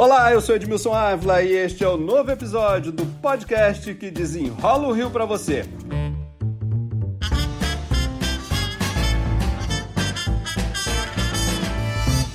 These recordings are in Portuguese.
Olá, eu sou Edmilson Ávila e este é o novo episódio do podcast que desenrola o Rio para você.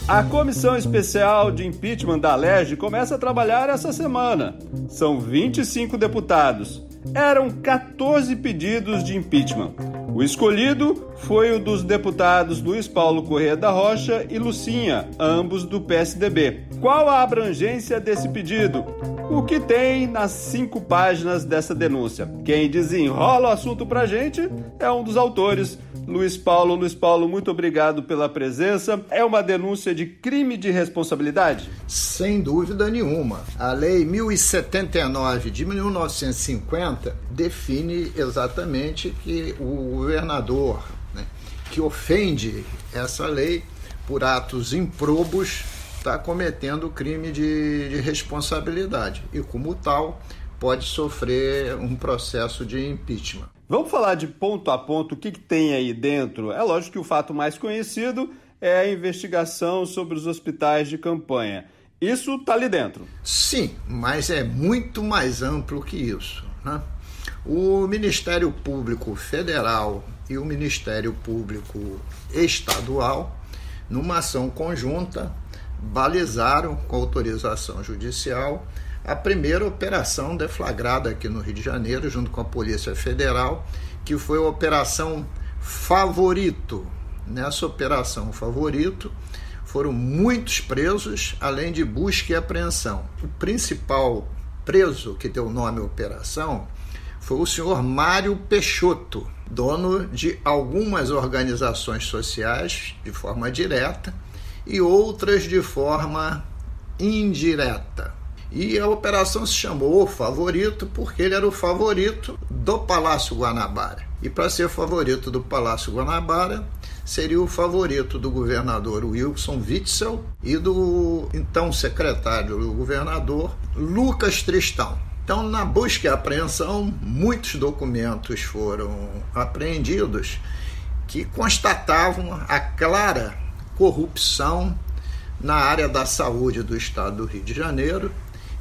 A comissão especial de impeachment da LERJ começa a trabalhar essa semana. São 25 deputados. Eram 14 pedidos de impeachment. O escolhido foi o dos deputados Luiz Paulo Corrêa da Rocha e Lucinha, ambos do PSDB. Qual a abrangência desse pedido? O que tem nas cinco páginas dessa denúncia? Quem desenrola o assunto pra gente é um dos autores, Luiz Paulo. Luiz Paulo, muito obrigado pela presença. É uma denúncia de crime de responsabilidade? Sem dúvida nenhuma. A Lei 1079 de 1950 define exatamente que o governador né, que ofende essa lei por atos improbos está cometendo crime de, de responsabilidade e, como tal, pode sofrer um processo de impeachment. Vamos falar de ponto a ponto o que, que, tem aí dentro. É lógico que o fato mais conhecido é a investigação sobre os hospitais de campanha. Isso está ali dentro. Sim, mas é muito mais amplo que isso. Né? O Ministério Público Federal e o Ministério Público Estadual, numa ação conjunta, balizaram com autorização judicial a primeira operação deflagrada aqui no Rio de Janeiro, junto com a Polícia Federal, que foi a Operação Favorito. Nessa Operação Favorito foram muitos presos, além de busca e apreensão. O principal preso que deu nome à operação foi o senhor Mário Peixoto, dono de algumas organizações sociais de forma direta e outras de forma indireta. E a operação se chamou Favorito porque ele era o favorito do Palácio Guanabara. E para ser favorito do Palácio Guanabara, seria o favorito do governador Wilson Witzel e do então secretário do governador Lucas Tristão. Então, na busca e apreensão, muitos documentos foram apreendidos que constatavam a clara corrupção na área da saúde do estado do Rio de Janeiro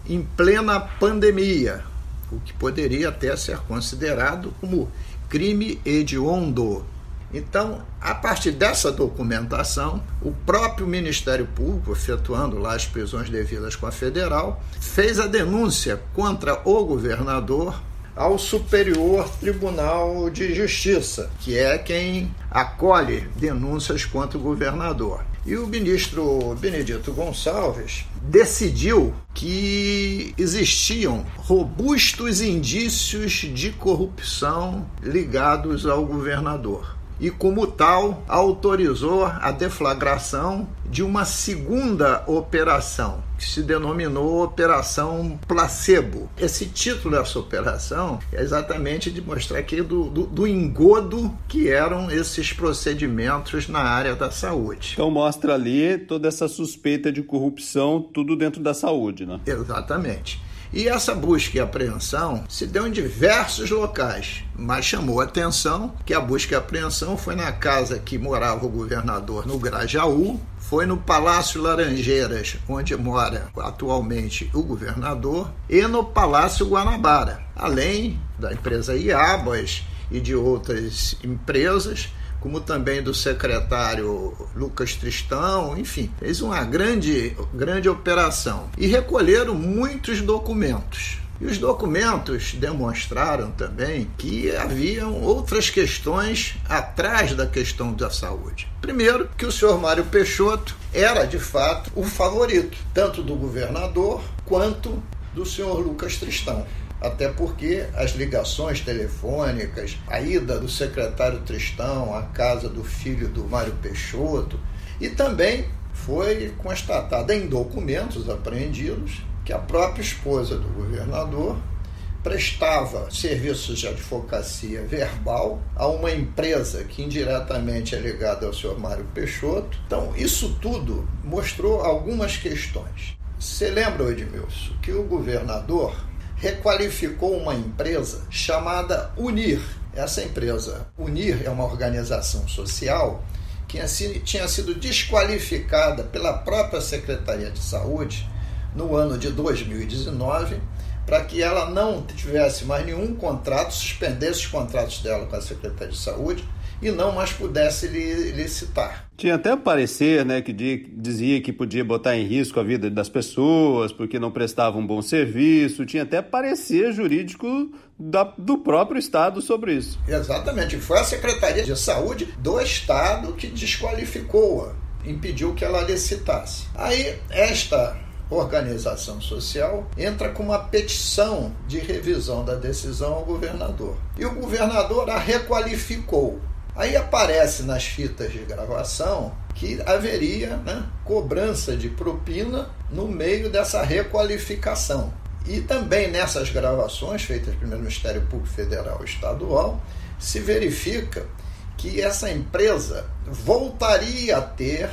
em plena pandemia, o que poderia até ser considerado como crime hediondo. Então, a partir dessa documentação, o próprio Ministério Público, efetuando lá as prisões devidas com a federal, fez a denúncia contra o governador ao Superior Tribunal de Justiça, que é quem acolhe denúncias contra o governador. E o ministro Benedito Gonçalves decidiu que existiam robustos indícios de corrupção ligados ao governador e, como tal, autorizou a deflagração de uma segunda operação, que se denominou Operação Placebo. Esse título dessa operação é exatamente de mostrar aqui do, do, do engodo que eram esses procedimentos na área da saúde. Então mostra ali toda essa suspeita de corrupção, tudo dentro da saúde, né? Exatamente. E essa busca e apreensão se deu em diversos locais, mas chamou atenção que a busca e apreensão foi na casa que morava o governador no Grajaú, foi no Palácio Laranjeiras, onde mora atualmente o governador, e no Palácio Guanabara, além da empresa Iabas e de outras empresas como também do secretário Lucas Tristão, enfim, fez uma grande, grande operação e recolheram muitos documentos. E os documentos demonstraram também que haviam outras questões atrás da questão da saúde. Primeiro, que o senhor Mário Peixoto era de fato o favorito, tanto do governador quanto do senhor Lucas Tristão até porque as ligações telefônicas, a ida do secretário Tristão à casa do filho do Mário Peixoto, e também foi constatada em documentos apreendidos que a própria esposa do governador prestava serviços de advocacia verbal a uma empresa que indiretamente é ligada ao senhor Mário Peixoto. Então, isso tudo mostrou algumas questões. Você lembra, Edmilson, que o governador requalificou uma empresa chamada Unir. Essa empresa, Unir, é uma organização social que tinha sido desqualificada pela própria Secretaria de Saúde no ano de 2019 para que ela não tivesse mais nenhum contrato, suspendesse os contratos dela com a Secretaria de Saúde e não mais pudesse licitar. Tinha até parecer, né, que dizia que podia botar em risco a vida das pessoas porque não prestava um bom serviço. Tinha até parecer jurídico da, do próprio Estado sobre isso. Exatamente. Foi a Secretaria de Saúde do Estado que desqualificou-a, impediu que ela licitasse. Aí, esta organização social entra com uma petição de revisão da decisão ao governador. E o governador a requalificou. Aí aparece nas fitas de gravação que haveria né, cobrança de propina no meio dessa requalificação. E também nessas gravações feitas pelo Ministério Público Federal e Estadual, se verifica que essa empresa voltaria a ter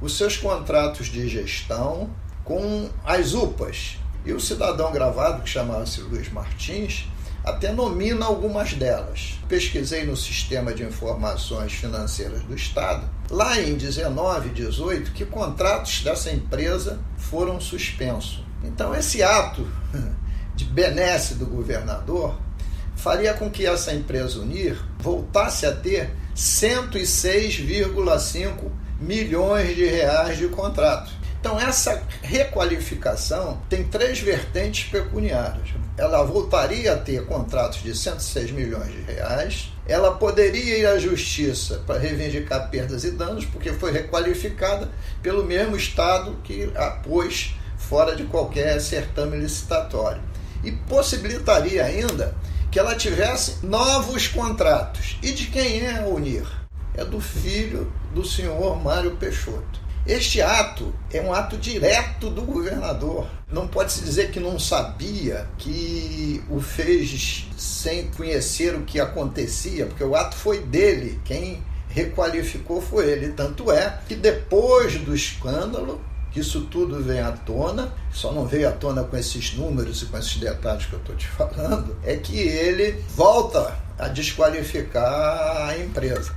os seus contratos de gestão com as UPAs. E o cidadão gravado, que chamava-se Luiz Martins, até nomina algumas delas. Pesquisei no Sistema de Informações Financeiras do Estado, lá em 19 e 18, que contratos dessa empresa foram suspensos. Então, esse ato de benesse do governador faria com que essa empresa Unir voltasse a ter 106,5 milhões de reais de contrato. Então, essa requalificação tem três vertentes pecuniárias. Ela voltaria a ter contratos de 106 milhões de reais, ela poderia ir à justiça para reivindicar perdas e danos, porque foi requalificada pelo mesmo Estado que a pôs fora de qualquer certame licitatório. E possibilitaria ainda que ela tivesse novos contratos. E de quem é a Unir? É do filho do senhor Mário Peixoto. Este ato é um ato direto do governador. Não pode se dizer que não sabia, que o fez sem conhecer o que acontecia, porque o ato foi dele. Quem requalificou foi ele. Tanto é que depois do escândalo, que isso tudo vem à tona, só não veio à tona com esses números e com esses detalhes que eu estou te falando, é que ele volta a desqualificar a empresa.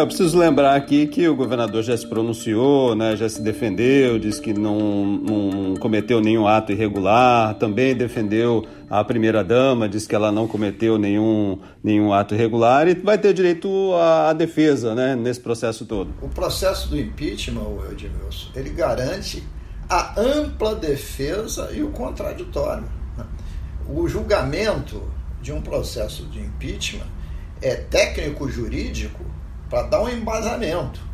Eu preciso lembrar aqui que o governador já se pronunciou, né, já se defendeu, disse que não, não cometeu nenhum ato irregular, também defendeu a primeira-dama, disse que ela não cometeu nenhum, nenhum ato irregular e vai ter direito à, à defesa né, nesse processo todo. O processo do impeachment, Edmilson, ele garante a ampla defesa e o contraditório. Né? O julgamento de um processo de impeachment é técnico-jurídico para dar um embasamento.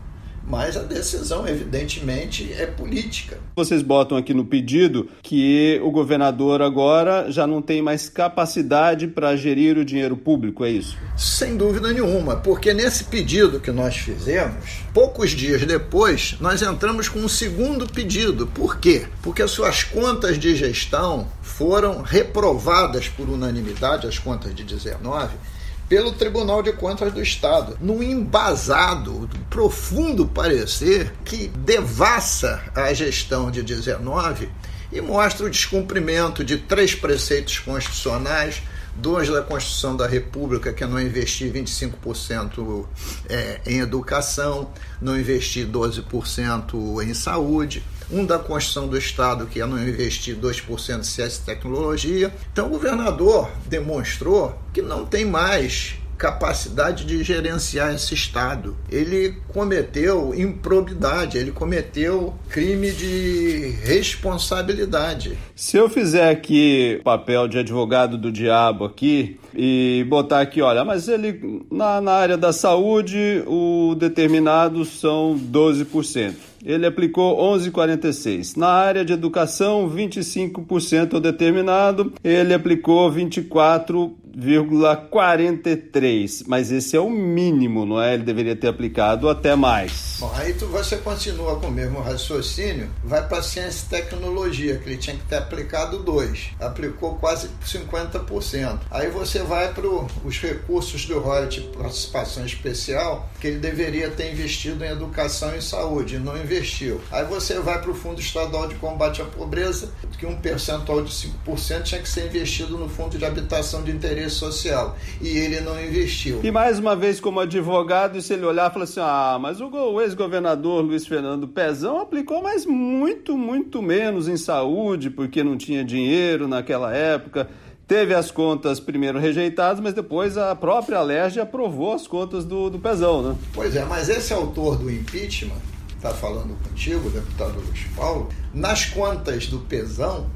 Mas a decisão, evidentemente, é política. Vocês botam aqui no pedido que o governador agora já não tem mais capacidade para gerir o dinheiro público, é isso? Sem dúvida nenhuma, porque nesse pedido que nós fizemos, poucos dias depois, nós entramos com um segundo pedido. Por quê? Porque as suas contas de gestão foram reprovadas por unanimidade, as contas de 19 pelo Tribunal de Contas do Estado, num embasado, profundo parecer que devassa a gestão de 19 e mostra o descumprimento de três preceitos constitucionais, dois da Constituição da República, que é não investir 25% é, em educação, não investir 12% em saúde, um da Constituição do Estado, que é não investir 2% em ciência e tecnologia. Então, o governador demonstrou que não tem mais capacidade de gerenciar esse Estado. Ele cometeu improbidade, ele cometeu crime de responsabilidade. Se eu fizer aqui papel de advogado do diabo aqui e botar aqui, olha, mas ele na, na área da saúde o determinado são 12% ele aplicou 11,46. Na área de educação, 25% determinado, ele aplicou 24,43. Mas esse é o mínimo, não é? Ele deveria ter aplicado até mais. Bom, aí tu, você continua com o mesmo raciocínio, vai para ciência e tecnologia, que ele tinha que ter aplicado 2. Aplicou quase 50%. Aí você vai para os recursos do royalty participação especial, que ele deveria ter investido em educação e saúde, não investiu. Aí você vai para o Fundo Estadual de Combate à Pobreza, que um percentual de 5% tinha que ser investido no Fundo de Habitação de Interesse social. E ele não investiu. E mais uma vez, como advogado, se ele olhar e falar assim: ah, mas o ex-governador Luiz Fernando Pezão aplicou, mas muito, muito menos em saúde, porque não tinha dinheiro naquela época. Teve as contas primeiro rejeitadas, mas depois a própria Alerj aprovou as contas do, do Pezão, né? Pois é, mas esse autor do impeachment, está falando contigo, deputado Luiz Paulo, nas contas do Pezão,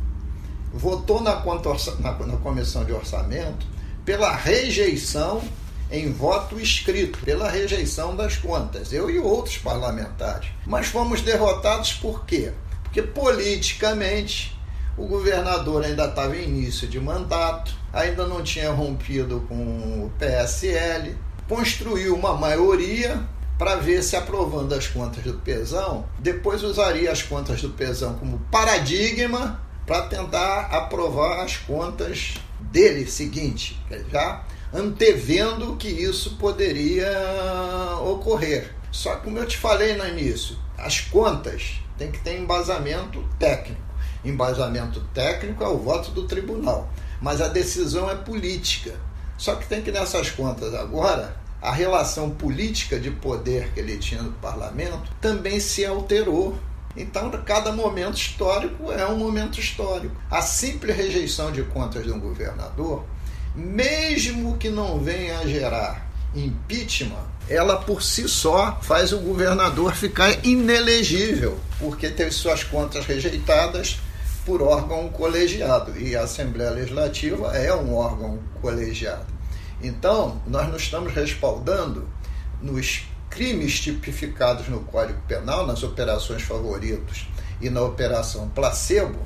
votou na, conta, na, na comissão de orçamento pela rejeição em voto escrito, pela rejeição das contas, eu e outros parlamentares. Mas fomos derrotados por quê? Porque politicamente o governador ainda estava em início de mandato, ainda não tinha rompido com o PSL, construiu uma maioria para ver se aprovando as contas do Pesão, depois usaria as contas do Pesão como paradigma para tentar aprovar as contas dele seguinte, já antevendo que isso poderia ocorrer. Só que como eu te falei no início, as contas têm que ter embasamento técnico. Embasamento técnico é o voto do tribunal, mas a decisão é política. Só que tem que nessas contas agora a relação política de poder que ele tinha no parlamento também se alterou então, cada momento histórico é um momento histórico. A simples rejeição de contas de um governador, mesmo que não venha a gerar impeachment, ela por si só faz o governador ficar inelegível, porque teve suas contas rejeitadas por órgão colegiado, e a Assembleia Legislativa é um órgão colegiado. Então, nós não estamos respaldando nos crimes tipificados no Código Penal, nas operações favoritos e na operação placebo,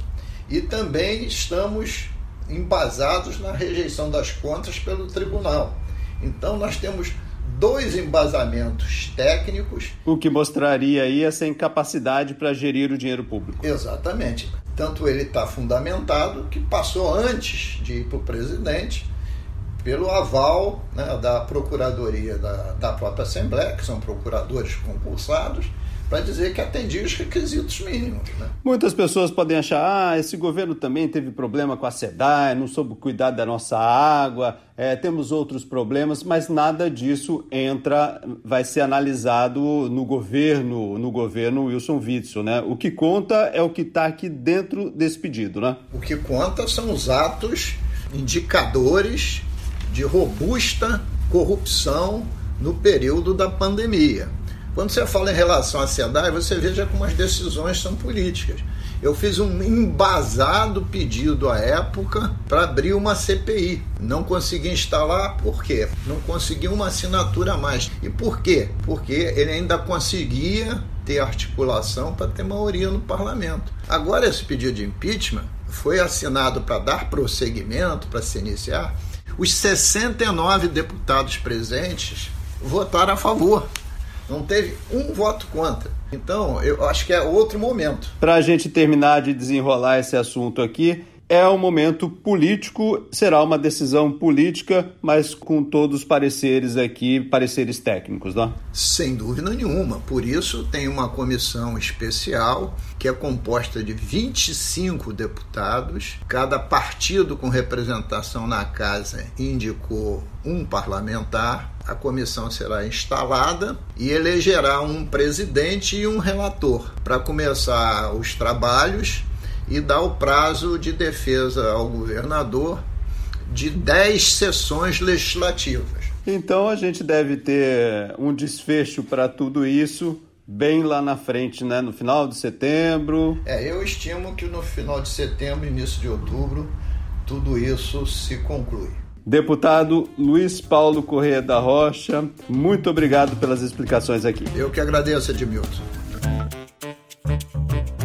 e também estamos embasados na rejeição das contas pelo tribunal. Então, nós temos dois embasamentos técnicos. O que mostraria aí essa incapacidade para gerir o dinheiro público. Exatamente. Tanto ele está fundamentado que passou antes de ir para o presidente pelo aval né, da Procuradoria da, da própria Assembleia, que são procuradores concursados, para dizer que atendia os requisitos mínimos. Né? Muitas pessoas podem achar, ah, esse governo também teve problema com a SEDAI, não soube cuidar da nossa água, é, temos outros problemas, mas nada disso entra, vai ser analisado no governo, no governo Wilson Witzel, né? O que conta é o que está aqui dentro desse pedido, né? O que conta são os atos indicadores de robusta corrupção no período da pandemia. Quando você fala em relação à SEDAI, você veja como as decisões são políticas. Eu fiz um embasado pedido à época para abrir uma CPI. Não consegui instalar, por quê? Não consegui uma assinatura a mais. E por quê? Porque ele ainda conseguia ter articulação para ter maioria no parlamento. Agora, esse pedido de impeachment foi assinado para dar prosseguimento, para se iniciar, os 69 deputados presentes votaram a favor. Não teve um voto contra. Então, eu acho que é outro momento. Para a gente terminar de desenrolar esse assunto aqui, é um momento político, será uma decisão política, mas com todos os pareceres aqui, pareceres técnicos, não? Sem dúvida nenhuma. Por isso tem uma comissão especial que é composta de 25 deputados. Cada partido com representação na casa indicou um parlamentar. A comissão será instalada e elegerá um presidente e um relator para começar os trabalhos e dá o prazo de defesa ao governador de 10 sessões legislativas. Então a gente deve ter um desfecho para tudo isso bem lá na frente, né? No final de setembro. É, eu estimo que no final de setembro, início de outubro, tudo isso se conclui. Deputado Luiz Paulo Correia da Rocha, muito obrigado pelas explicações aqui. Eu que agradeço, Edmilson.